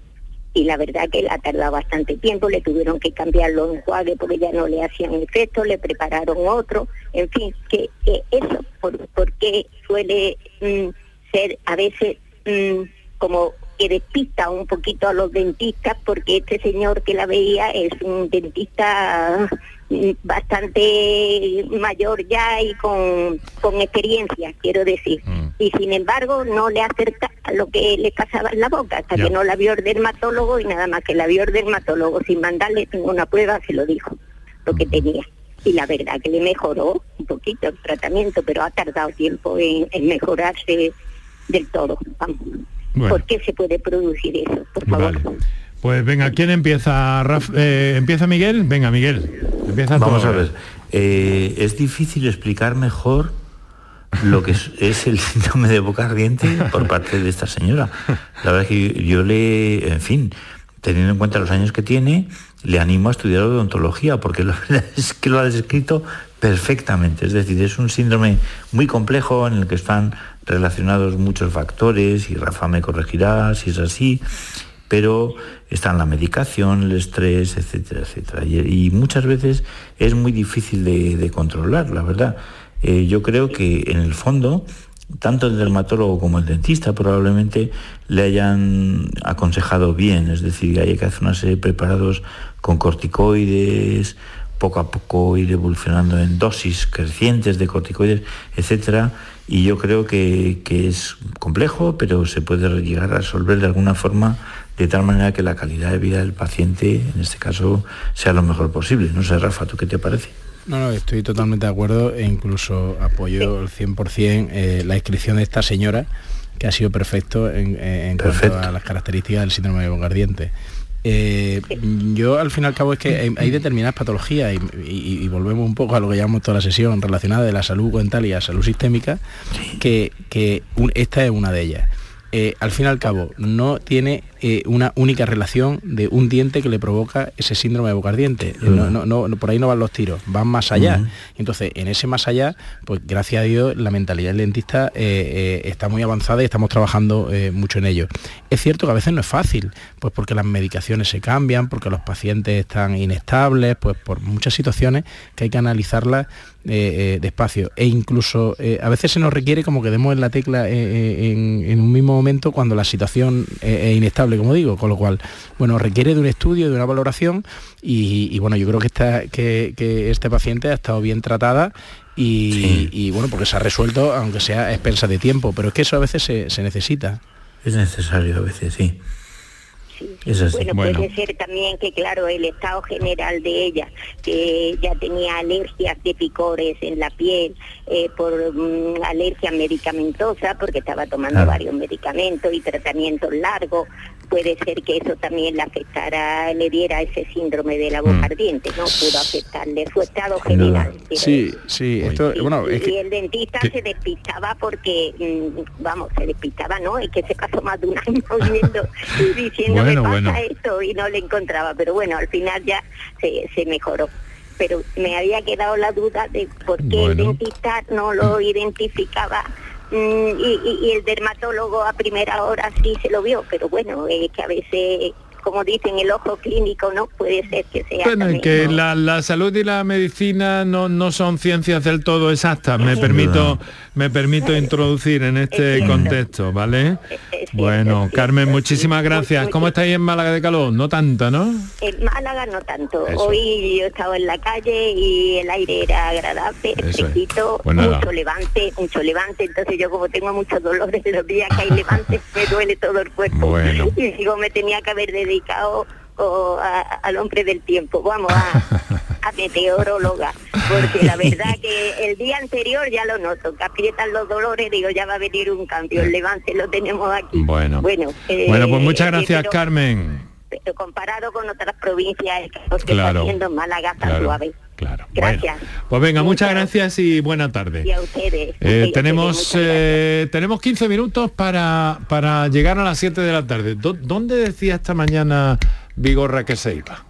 Y la verdad que la tardado bastante tiempo, le tuvieron que cambiar los enjuagues porque ya no le hacían efecto, le prepararon otro, en fin, que, eso, por, porque suele mm, ser a veces mm, como que despista un poquito a los dentistas porque este señor que la veía es un dentista mm, bastante mayor ya y con, con experiencia, quiero decir. Mm. Y sin embargo no le acerca a lo que le pasaba en la boca, hasta que no la vio el dermatólogo y nada más que la vio el dermatólogo sin mandarle ninguna prueba se lo dijo, lo que tenía. Y la verdad que le mejoró un poquito el tratamiento, pero ha tardado tiempo en, en mejorarse del todo. Vamos. ¿Por qué se puede producir eso? Por favor. Pues venga, ¿quién empieza? Eh, ¿Empieza Miguel? Venga, Miguel. Empieza Vamos a ver. Eh, es difícil explicar mejor lo que es, el síndrome de boca ardiente por parte de esta señora. La verdad es que yo le, en fin, teniendo en cuenta los años que tiene, le animo a estudiar odontología, porque la verdad es que lo ha descrito perfectamente. Es decir, es un síndrome muy complejo en el que están relacionados muchos factores y Rafa me corregirá si es así, pero están la medicación, el estrés, etcétera, etcétera. Y, muchas veces es muy difícil de, controlar, la verdad. Eh, yo creo que en el fondo, tanto el dermatólogo como el dentista probablemente le hayan aconsejado bien, es decir, que hay que hacer una serie de preparados con corticoides, poco a poco ir evolucionando en dosis crecientes de corticoides, etcétera, y yo creo que, es complejo, pero se puede llegar a resolver de alguna forma de tal manera que la calidad de vida del paciente, en este caso, sea lo mejor posible. No sé, Rafa, ¿tú qué te parece? No, no, estoy totalmente de acuerdo e incluso apoyo al 100% eh, la inscripción de esta señora, que ha sido perfecto en, en cuanto a las características del síndrome de bocardiente. Eh, yo al fin y al cabo es que hay, determinadas patologías y, volvemos un poco a lo que llamamos toda la sesión relacionada de la salud dental y la salud sistémica, que, esta es una de ellas. Eh, al fin y al cabo no tiene eh, una única relación de un diente que le provoca ese síndrome de boca ardiente. No, por ahí no van los tiros, van más allá. Entonces, en ese más allá, pues gracias a Dios, la mentalidad del dentista está muy avanzada y estamos trabajando mucho en ello. Es cierto que a veces no es fácil, pues porque las medicaciones se cambian, porque los pacientes están inestables, pues por muchas situaciones que hay que analizarlas eh, eh, despacio e incluso eh, a veces se nos requiere como que demos en la tecla en, un mismo momento cuando la situación es inestable, como digo, con lo cual, bueno, requiere de un estudio, de una valoración y, bueno, yo creo que, esta, que, este paciente ha estado bien tratada y, bueno, porque se ha resuelto, aunque sea a expensa de tiempo, pero es que eso a veces se necesita. Es necesario a veces, sí. Bueno, puede ser también que, claro, el estado general de ella, que ya tenía alergias de picores en la piel, eh, por mm, alergia medicamentosa, porque estaba tomando varios medicamentos y tratamientos largos, puede ser que eso también le afectara, le diera ese síndrome de la boca mm. ardiente, ¿no? Pudo afectarle su estado general. Sí, sí, esto, bueno, y, el dentista se despistaba porque, mm, vamos, se despistaba, ¿no? Es que se pasó más de un año viendo y diciendo bueno, pasa esto y no le encontraba, pero bueno, al final ya se, se mejoró pero me había quedado la duda de por qué el dentista no lo identificaba Mm, y, el dermatólogo a primera hora sí se lo vio, pero bueno, es que a veces como dicen, el ojo clínico, ¿no? Puede ser que sea. Bueno, que la, salud y la medicina no, no son ciencias del todo exactas. Me permito, me permito introducir en este contexto, ¿vale? bueno, Carmen, muchísimas gracias. ¿Cómo estáis en Málaga de calor? No tanto, ¿no? En Málaga no tanto. Hoy yo estaba en la calle y el aire era agradable, fresquito, pues mucho levante, mucho levante. Entonces yo como tengo muchos dolores de los días que hay levante, me duele todo el cuerpo. Y digo, me tenía que haber dedicado al hombre del tiempo, vamos a, meteoróloga, porque la verdad que el día anterior ya lo noto, que aprietan los dolores, digo, ya va a venir un cambio, el levante lo tenemos aquí. Bueno, bueno, bueno pues muchas eh, gracias Carmen. Pero comparado con otras provincias, que claro, está haciendo Málaga tan suave. Gracias. pues venga, muchas gracias y buena tarde. Y a ustedes. Eh, tenemos, eh, tenemos 15 minutos para, para llegar a las 7 de la tarde. ¿Dónde decía esta mañana Vigorra que se iba?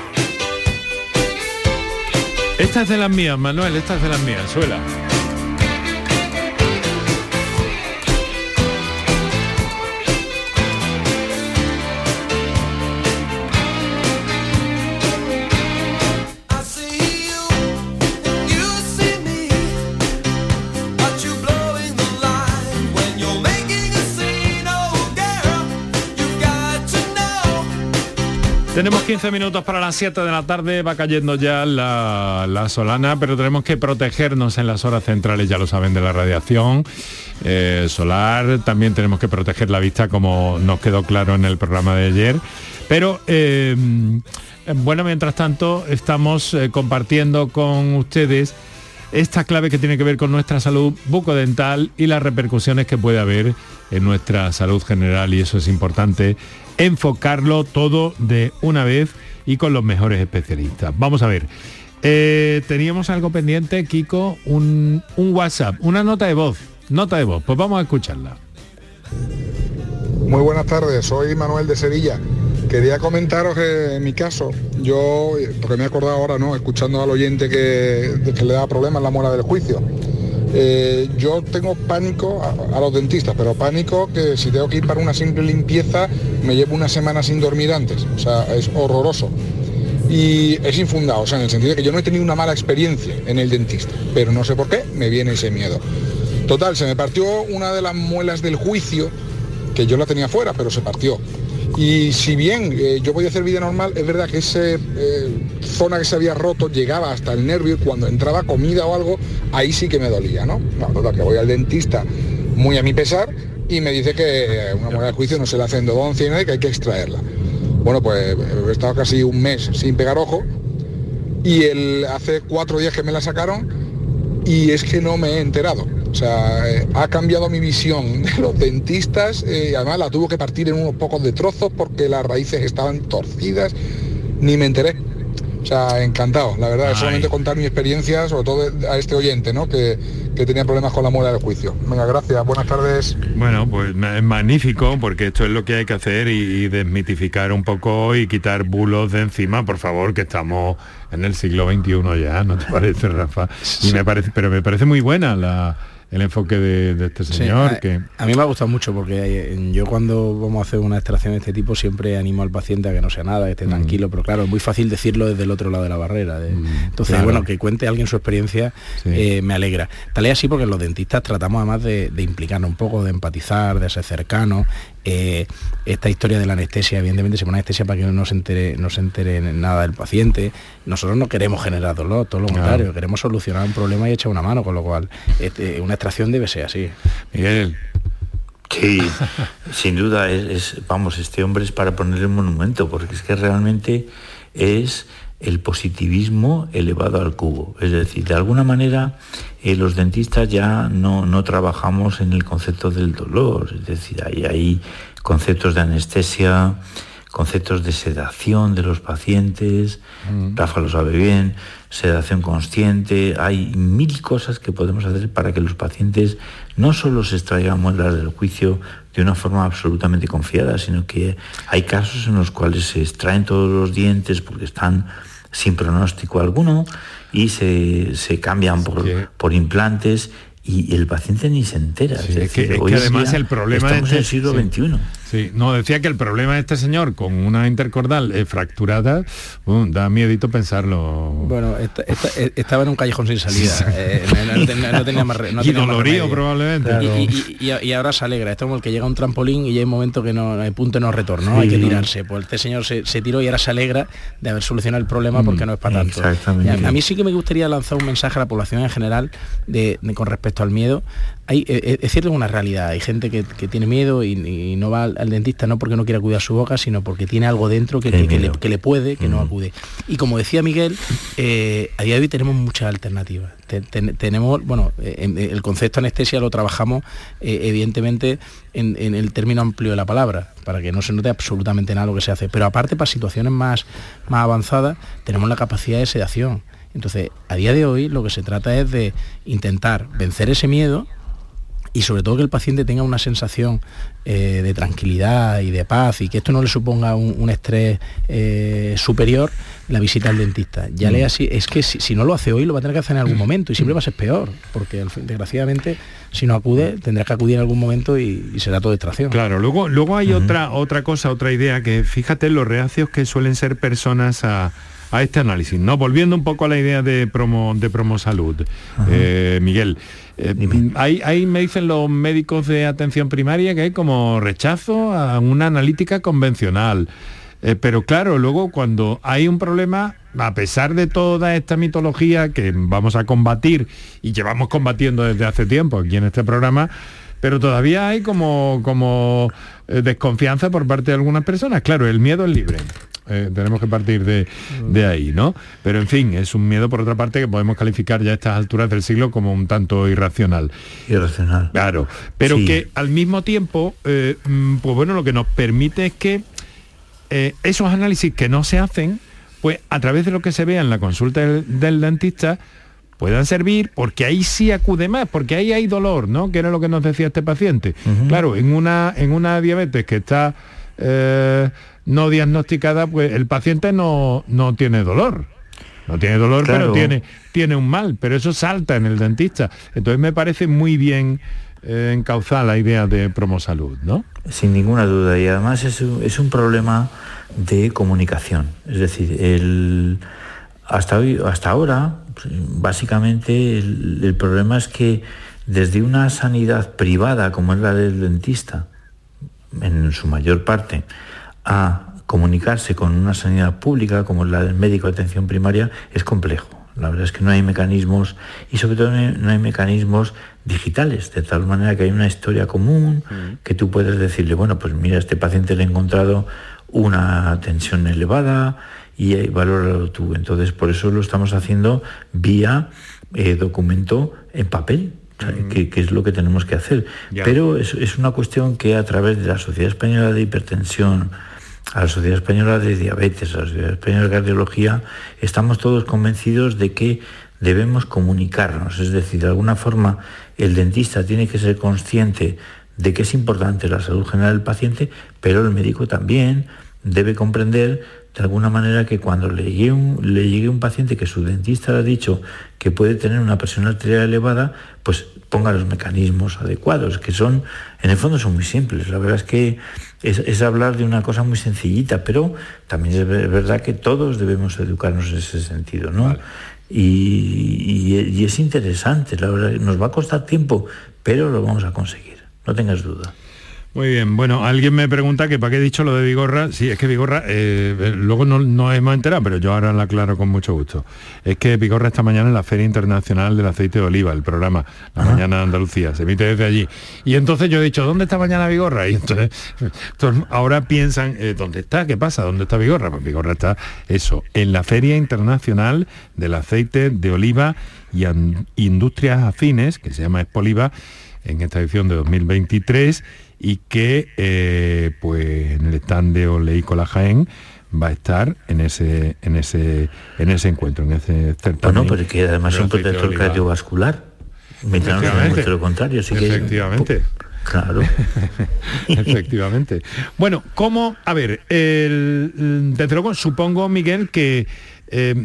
Esta es de las mías, Manuel, esta es de las mías, suela. Tenemos 15 minutos para las 7 de la tarde, va cayendo ya la, solana, pero tenemos que protegernos en las horas centrales, ya lo saben, de la radiación eh, solar. También tenemos que proteger la vista, como nos quedó claro en el programa de ayer. Pero, eh, bueno, mientras tanto, estamos eh, compartiendo con ustedes esta clave que tiene que ver con nuestra salud bucodental y las repercusiones que puede haber en nuestra salud general y eso es importante enfocarlo todo de una vez y con los mejores especialistas. Vamos a ver. Eh, teníamos algo pendiente, Kiko, un, WhatsApp, una nota de voz. Nota de voz, pues vamos a escucharla. Muy buenas tardes, soy Manuel de Sevilla. Quería comentaros que en mi caso, yo, porque me he acordado ahora, ¿no? Escuchando al oyente que, que le da problemas la muela del juicio. Eh, yo tengo pánico a, los dentistas, pero pánico que si tengo que ir para una simple limpieza me llevo una semana sin dormir antes. O sea, es horroroso. Y es infundado, o sea, en el sentido de que yo no he tenido una mala experiencia en el dentista, pero no sé por qué me viene ese miedo. Total, se me partió una de las muelas del juicio, que yo la tenía fuera, pero se partió. Y si bien eh, yo podía hacer vida normal, es verdad que esa eh, zona que se había roto llegaba hasta el nervio y cuando entraba comida o algo, ahí sí que me dolía, ¿no? No, total, que voy al dentista muy a mi pesar y me dice que una muela de juicio no se le hace endodoncia y que hay que extraerla. Bueno, pues he estado casi un mes sin pegar ojo y el, hace cuatro días que me la sacaron y es que no me he enterado. O sea, eh, ha cambiado mi visión de los dentistas eh, y además la tuvo que partir en unos pocos de trozos porque las raíces estaban torcidas, ni me enteré. O sea, encantado, la verdad, solamente contar mi experiencia, sobre todo a este oyente, ¿no? Que, tenía problemas con la muela del juicio. Venga, gracias, buenas tardes. Bueno, pues es magnífico, porque esto es lo que hay que hacer y, desmitificar un poco y quitar bulos de encima, por favor, que estamos en el siglo XXI ya, ¿no te parece, Rafa? Y me parece, pero me parece muy buena la el enfoque de, este señor. a, que... a mí me ha gustado mucho porque yo cuando vamos a hacer una extracción de este tipo siempre animo al paciente a que no sea nada, que esté mm. tranquilo, pero claro, es muy fácil decirlo desde el otro lado de la barrera. Mm, entonces, bueno, que cuente alguien su experiencia eh, me alegra. Tal es así porque los dentistas tratamos además de, de implicarnos un poco, de empatizar, de ser cercanos eh, esta historia de la anestesia, evidentemente se pone anestesia para que no se entere, no se entere nada del paciente. Nosotros no queremos generar dolor, todo lo contrario, queremos solucionar un problema y echar una mano, con lo cual este, una extracción debe ser así. Miguel. Sí, sin duda, es, vamos, este hombre es para ponerle un monumento, porque es que realmente es el positivismo elevado al cubo. Es decir, de alguna manera eh, los dentistas ya no, no, trabajamos en el concepto del dolor, es decir, hay, hay conceptos de anestesia conceptos de sedación de los pacientes, mm. Rafa lo sabe bien, sedación consciente, hay mil cosas que podemos hacer para que los pacientes no solo se extraigan muestras del juicio de una forma absolutamente confiada, sino que hay casos en los cuales se extraen todos los dientes porque están sin pronóstico alguno y se, cambian por, por implantes y el paciente ni se entera. es, que, además el problema estamos en el siglo XXI. Sí, no, decía que el problema de este señor con una intercordal eh, fracturada, da miedito pensarlo. Bueno, estaba en un callejón sin salida. Eh, no, tenía más Y dolorío probablemente. Y, ahora se alegra. Esto es como el que llega a un trampolín y hay un momento que no hay punto de no retorno, hay que tirarse. Pues este señor se, tiró y ahora se alegra de haber solucionado el problema mm, porque no es para tanto. A, mí sí que me gustaría lanzar un mensaje a la población en general de, con respecto al miedo. Hay, eh, es cierto, es una realidad. Hay gente que, tiene miedo y, no va al dentista no porque no quiera cuidar su boca, sino porque tiene algo dentro que, le, puede, que no mm. acude. Y como decía Miguel, eh, a día de hoy tenemos muchas alternativas. tenemos, bueno, eh, el concepto anestesia lo trabajamos eh, evidentemente en, el término amplio de la palabra, para que no se note absolutamente nada lo que se hace. Pero aparte, para situaciones más, más avanzadas, tenemos la capacidad de sedación. Entonces, a día de hoy lo que se trata es de intentar vencer ese miedo y sobre todo que el paciente tenga una sensación eh, de tranquilidad y de paz y que esto no le suponga un, estrés eh, superior la visita al dentista. Ya le mm. así, es que si, no lo hace hoy lo va a tener que hacer en algún momento y siempre va a ser peor, porque desgraciadamente si no acude tendrá que acudir en algún momento y, será todo distracción. Claro, luego, luego hay otra, otra cosa, otra idea, que fíjate los reacios que suelen ser personas a, este análisis, ¿no? Volviendo un poco a la idea de promo, de promo salud, eh, Miguel. Eh, hay, me dicen los médicos de atención primaria que hay como rechazo a una analítica convencional. Eh, pero claro, luego cuando hay un problema, a pesar de toda esta mitología que vamos a combatir y llevamos combatiendo desde hace tiempo aquí en este programa, pero todavía hay como, como eh, desconfianza por parte de algunas personas. Claro, el miedo es libre. Eh, tenemos que partir de, ahí, ¿no? Pero en fin, es un miedo por otra parte que podemos calificar ya a estas alturas del siglo como un tanto irracional. Irracional. Claro, pero que al mismo tiempo, eh, mm, pues bueno, lo que nos permite es que eh, esos análisis que no se hacen, pues a través de lo que se vea en la consulta del, dentista, puedan servir porque ahí sí acude más, porque ahí hay dolor, ¿no? Que era lo que nos decía este paciente. Claro, en una, en una diabetes que está no diagnosticada, pues el paciente no, no tiene dolor. No tiene dolor, pero tiene, tiene un mal, pero eso salta en el dentista. Entonces me parece muy bien eh, encauzar la idea de promosalud, ¿no? Sin ninguna duda, y además es un, es un problema de comunicación. Es decir, el, hasta, hoy, hasta ahora, básicamente el, el problema es que desde una sanidad privada como es la del dentista, en su mayor parte, a comunicarse con una sanidad pública como la del médico de atención primaria es complejo. La verdad es que no hay mecanismos y sobre todo no hay mecanismos digitales, de tal manera que hay una historia común mm. que tú puedes decirle, bueno, pues mira, a este paciente le he encontrado una tensión elevada y valóralo tú. Entonces, por eso lo estamos haciendo vía eh, documento en papel, que, es lo que tenemos que hacer. Pero es, es, una cuestión que a través de la Sociedad Española de Hipertensión, a la Sociedad Española de Diabetes, a la Sociedad Española de Cardiología, estamos todos convencidos de que debemos comunicarnos, es decir, de alguna forma el dentista tiene que ser consciente de que es importante la salud general del paciente, pero el médico también debe comprender de alguna manera que cuando le llegue un, le llegue un paciente que su dentista le ha dicho que puede tener una presión arterial elevada, pues ponga los mecanismos adecuados, que son, en el fondo son muy simples. La verdad es que es, hablar de una cosa muy sencillita, pero también es verdad que todos debemos educarnos en ese sentido, ¿no? Y, y, es interesante, la verdad, nos va a costar tiempo, pero lo vamos a conseguir, no tengas duda. Muy bien, bueno, alguien me pregunta que para qué he dicho lo de Vigorra. Sí, es que Vigorra, eh, eh, luego no nos hemos enterado, pero yo ahora lo aclaro con mucho gusto. Es que Vigorra esta mañana en la Feria Internacional del Aceite de Oliva, el programa, la mañana de Andalucía, se emite desde allí. Y entonces yo he dicho, ¿dónde está mañana Vigorra? Y entonces, ahora piensan, eh, ¿dónde está? ¿Qué pasa? ¿Dónde está Vigorra? Pues Vigorra está, eso, en la Feria Internacional del Aceite de Oliva y Industrias Afines, que se llama Espoliva, en esta edición de 2023 y que eh, pues en el stand de Oleícola Jaén va a estar en ese en ese en ese encuentro, en ese certamen. Bueno, pero que además es un protector cardiovascular. Mientras no lo contrario, así Efectivamente. Claro. Efectivamente. Bueno, ¿cómo? A ver, el, desde luego supongo, Miguel, que eh,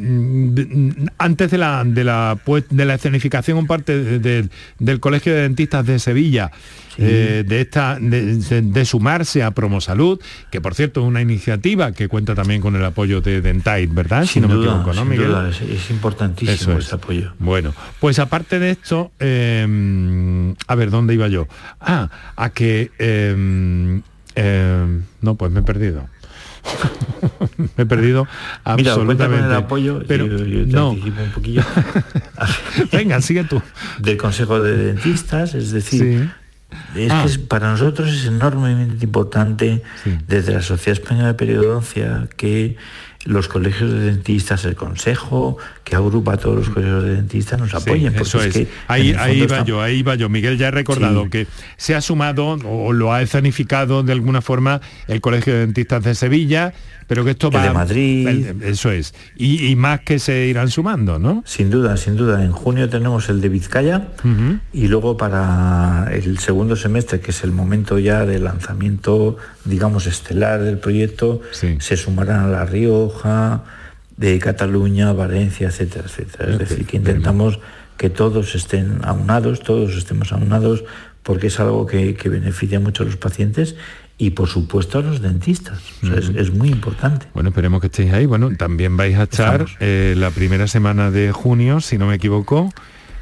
antes de la, de la, pues, de la escenificación en parte del Colegio de Dentistas de Sevilla, eh, de, esta, de, sumarse a Promosalud, que por cierto es una iniciativa que cuenta también con el apoyo de Dentate, ¿verdad? si no me equivoco, ¿no, Miguel? es, importantísimo ese apoyo. Bueno, pues aparte de esto, em, a ver, ¿dónde iba yo? Ah, a que... Em, em, no, pues me he perdido. Me he perdido absolutamente. Mira, el apoyo, pero no. un poquillo. Venga, sigue tú. Del Consejo de Dentistas, es decir, es que ah. para nosotros es enormemente importante desde la Sociedad Española de Periodoncia que los colegios de dentistas, el consejo que agrupa a todos los colegios de dentistas nos apoyen. eso es. ahí, ahí va yo, ahí va yo. Miguel ya ha recordado que se ha sumado o lo ha escenificado de alguna forma el Colegio de Dentistas de Sevilla, pero que esto va... de Madrid. Eso es. Y, más que se irán sumando, ¿no? Sin duda, sin duda. En junio tenemos el de Vizcaya y luego para el segundo semestre, que es el momento ya del lanzamiento, digamos, estelar del proyecto, se sumarán a La Rioja, de Cataluña, Valencia, etcétera, etcétera. Es decir, que intentamos que todos estén aunados, todos estemos aunados, porque es algo que, que beneficia mucho a los pacientes y por supuesto a los dentistas. es, muy importante. Bueno, esperemos que estéis ahí. Bueno, también vais a estar eh, la primera semana de junio, si no me equivoco,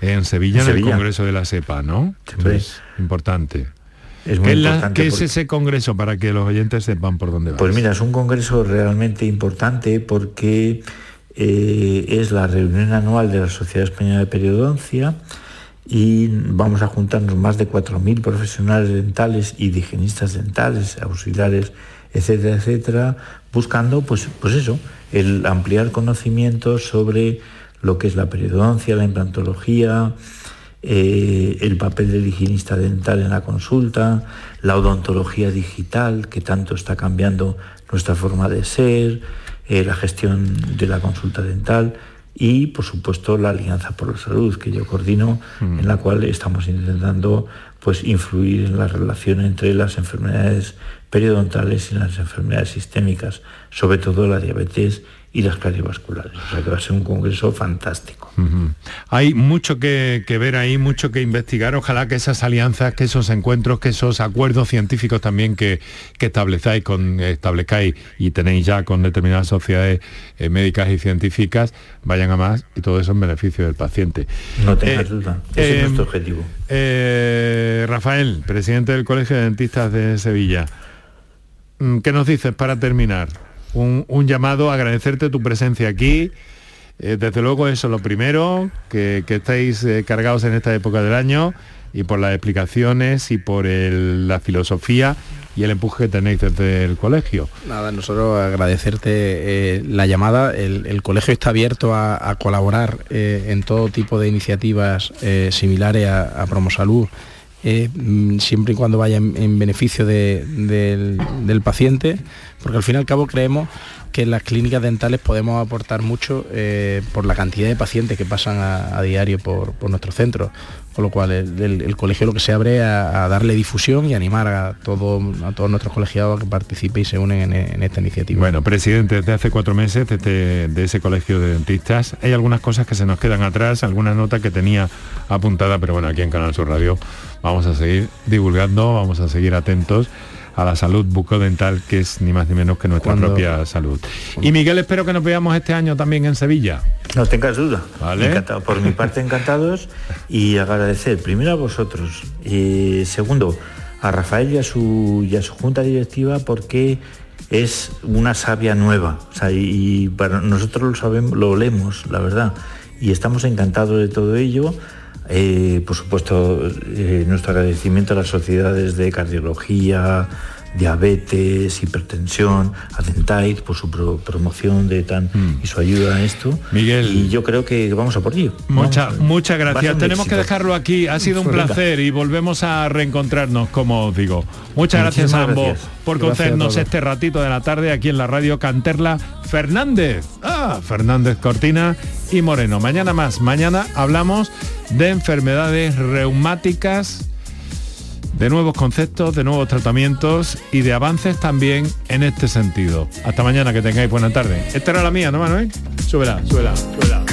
en Sevilla, en, el Congreso de la SEPA, ¿no? Es importante. Es muy ¿Qué, importante ¿Qué es ese congreso para que los oyentes sepan por dónde va? Pues mira, es un congreso realmente importante porque eh, es la reunión anual de la Sociedad Española de Periodoncia y vamos a juntarnos más de 4.000 profesionales dentales y higienistas dentales, auxiliares, etcétera, etcétera, buscando, pues, pues eso, el ampliar conocimientos sobre lo que es la periodoncia, la implantología, eh, el papel del higienista dental en la consulta, la odontología digital, que tanto está cambiando nuestra forma de ser, eh, la gestión de la consulta dental y por supuesto la Alianza por la Salud que yo coordino, mm. en la cual estamos intentando pues influir en la relación entre las enfermedades periodontales y las enfermedades sistémicas, sobre todo la diabetes y las cardiovasculares. O sea que va a ser un congreso fantástico. Hay mucho que, ver ahí, mucho que investigar. Ojalá que esas alianzas, que esos encuentros, que esos acuerdos científicos también que, que establezáis, con, establezcáis y tenéis ya con determinadas sociedades eh, médicas y científicas, vayan a más y todo eso en beneficio del paciente. No tengas eh, duda, ese es eh, nuestro objetivo. Rafael, presidente del Colegio de Dentistas de Sevilla, mm, ¿qué nos dices para terminar? Un, llamado a agradecerte tu presencia aquí. Eh, desde luego eso es lo primero, que, estáis eh, cargados en esta época del año y por las explicaciones y por la filosofía y el empuje que tenéis desde el colegio. Nada, nosotros agradecerte eh, la llamada. El, colegio está abierto a, colaborar en todo tipo de iniciativas similares a, a Promosalud. Mm, siempre y cuando vaya en, beneficio del, del paciente porque al fin y al cabo creemos que en las clínicas dentales podemos aportar mucho eh, por la cantidad de pacientes que pasan a, diario por, nuestro centro, con lo cual el, colegio lo que se abre a, a, darle difusión y animar a, todo, a todos nuestros colegiados a que participen y se unen en, esta iniciativa. Bueno, presidente, desde hace cuatro meses de, de ese colegio de dentistas, hay algunas cosas que se nos quedan atrás, algunas notas que tenía apuntada, pero bueno, aquí en Canal Sur Radio vamos a seguir divulgando, vamos a seguir atentos a la salud bucodental, que es ni más ni menos que nuestra propia salud. Y Miguel, espero que nos veamos este año también en Sevilla. No tengas duda. Encantado. Por mi parte, encantados y agradecer primero a vosotros y segundo a Rafael y a su, y a su junta directiva porque es una savia nueva. y, para nosotros lo sabemos, lo olemos, la verdad. Y estamos encantados de todo ello. Eh, por supuesto, eh, nuestro agradecimiento a las sociedades de cardiología, diabetes, hipertensión, Adentais, por su promoción de tan mm. y su ayuda a esto. Miguel. Y yo creo que vamos a por ello. Muchas muchas gracias. Tenemos que dejarlo aquí. Ha sido un placer y volvemos a reencontrarnos, como os digo. Muchas gracias a ambos por concedernos este ratito de la tarde aquí en la radio Canterla Fernández. Ah, Fernández Cortina y Moreno. Mañana más. Mañana hablamos de enfermedades reumáticas de nuevos conceptos, de nuevos tratamientos y de avances también en este sentido. Hasta mañana, que tengáis buena tarde. Esta era la mía, ¿no, Manuel? Súbela, súbela, súbela.